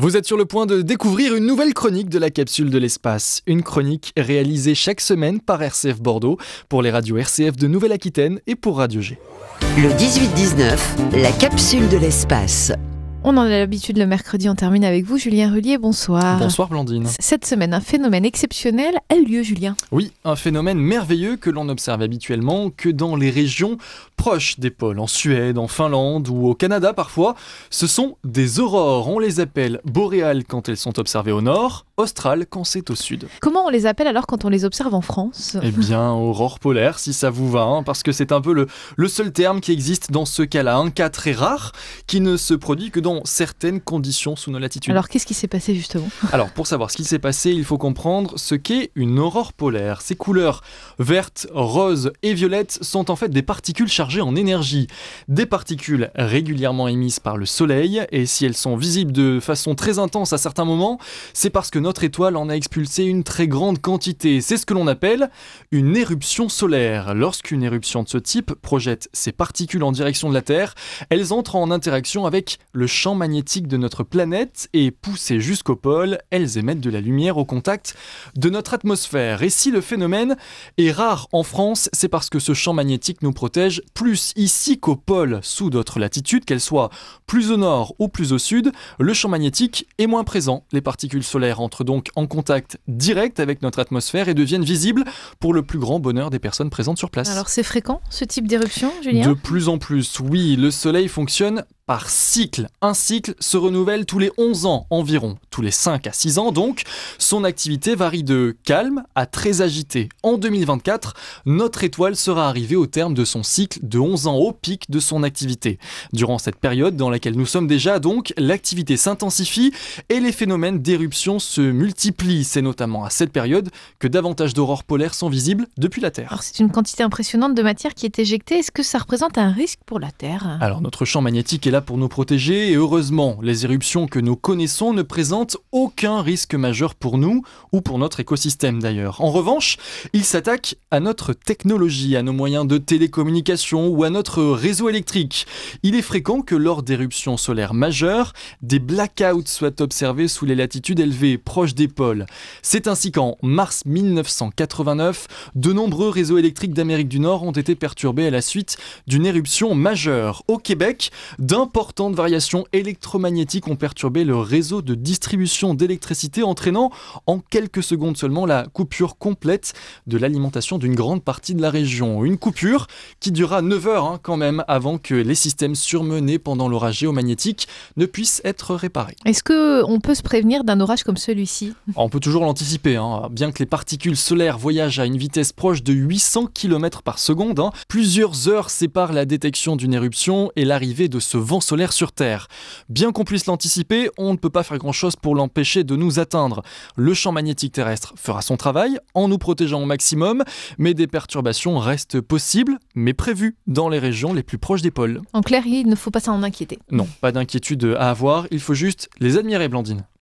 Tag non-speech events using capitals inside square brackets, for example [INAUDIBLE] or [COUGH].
Vous êtes sur le point de découvrir une nouvelle chronique de la capsule de l'espace. Une chronique réalisée chaque semaine par RCF Bordeaux pour les radios RCF de Nouvelle-Aquitaine et pour Radio G. Le 18-19, la capsule de l'espace. On en a l'habitude le mercredi, on termine avec vous, Julien Rullier, bonsoir. Bonsoir Blandine. Cette semaine, un phénomène exceptionnel a eu lieu, Julien. Oui, un phénomène merveilleux que l'on observe habituellement que dans les régions proches des pôles, en Suède, en Finlande ou au Canada parfois. Ce sont des aurores, on les appelle boréales quand elles sont observées au nord, australes quand c'est au sud. Comment on les appelle alors quand on les observe en France? Eh bien, aurore polaire, si ça vous va, hein, parce que c'est un peu le, le seul terme qui existe dans ce cas-là, un cas très rare qui ne se produit que dans certaines conditions sous nos latitudes. Alors qu'est-ce qui s'est passé justement? Alors pour savoir ce qui s'est passé, il faut comprendre ce qu'est une aurore polaire. Ces couleurs vertes, roses et violettes sont en fait des particules chargées en énergie. Des particules régulièrement émises par le Soleil et si elles sont visibles de façon très intense à certains moments, c'est parce que notre étoile en a expulsé une très grande quantité. C'est ce que l'on appelle une éruption solaire. Lorsqu'une éruption de ce type projette ces particules en direction de la Terre, elles entrent en interaction avec le champ magnétique de notre planète et poussées jusqu'au pôle, elles émettent de la lumière au contact de notre atmosphère. Et si le phénomène est rare en France, c'est parce que ce champ magnétique nous protège plus ici qu'au pôle, sous d'autres latitudes, qu'elles soient plus au nord ou plus au sud, le champ magnétique est moins présent. Les particules solaires entrent donc en contact direct avec notre atmosphère et deviennent visibles pour le plus grand bonheur des personnes présentes sur place. Alors c'est fréquent ce type d'éruption, Julien? De plus en plus, oui, le Soleil fonctionne par cycle. Un cycle se renouvelle tous les 11 ans environ, tous les 5 à 6 ans donc. Son activité varie de calme à très agité. En 2024, notre étoile sera arrivée au terme de son cycle de 11 ans au pic de son activité. Durant cette période dans laquelle nous sommes déjà donc, l'activité s'intensifie et les phénomènes d'éruption se multiplient. C'est notamment à cette période que davantage d'aurores polaires sont visibles depuis la Terre. Alors c'est une quantité impressionnante de matière qui est éjectée. Est-ce que ça représente un risque pour la Terre? Alors notre champ magnétique est là pour nous protéger et heureusement, les éruptions que nous connaissons ne présentent aucun risque majeur pour nous ou pour notre écosystème d'ailleurs. En revanche, ils s'attaquent à notre technologie, à nos moyens de télécommunication ou à notre réseau électrique. Il est fréquent que lors d'éruptions solaires majeures, des blackouts soient observés sous les latitudes élevées proches des pôles. C'est ainsi qu'en mars 1989, de nombreux réseaux électriques d'Amérique du Nord ont été perturbés à la suite d'une éruption majeure. Au Québec, d'importantes variations électromagnétiques ont perturbé le réseau de distribution d'électricité, entraînant en quelques secondes seulement la coupure complète de l'alimentation d'une grande partie de la région. Une coupure qui durera 9 heures hein, quand même avant que les systèmes surmenés pendant l'orage géomagnétique ne puissent être réparés. Est-ce qu'on peut se prévenir d'un orage comme celui-ci? [LAUGHS] On peut toujours l'anticiper, hein. bien que les particules solaires voyagent à une vitesse proche de 800 km par seconde. Hein. Plusieurs heures séparent la détection d'une éruption et l'arrivée de ce vent solaire sur Terre. Bien qu'on puisse l'anticiper, on ne peut pas faire grand-chose pour l'empêcher de nous atteindre. Le champ magnétique terrestre fera son travail en nous protégeant au maximum, mais des perturbations restent possibles, mais prévues dans les régions les plus proches des pôles. En clair, il ne faut pas s'en inquiéter. Non, pas d'inquiétude à avoir, il faut juste les admirer, Blandine.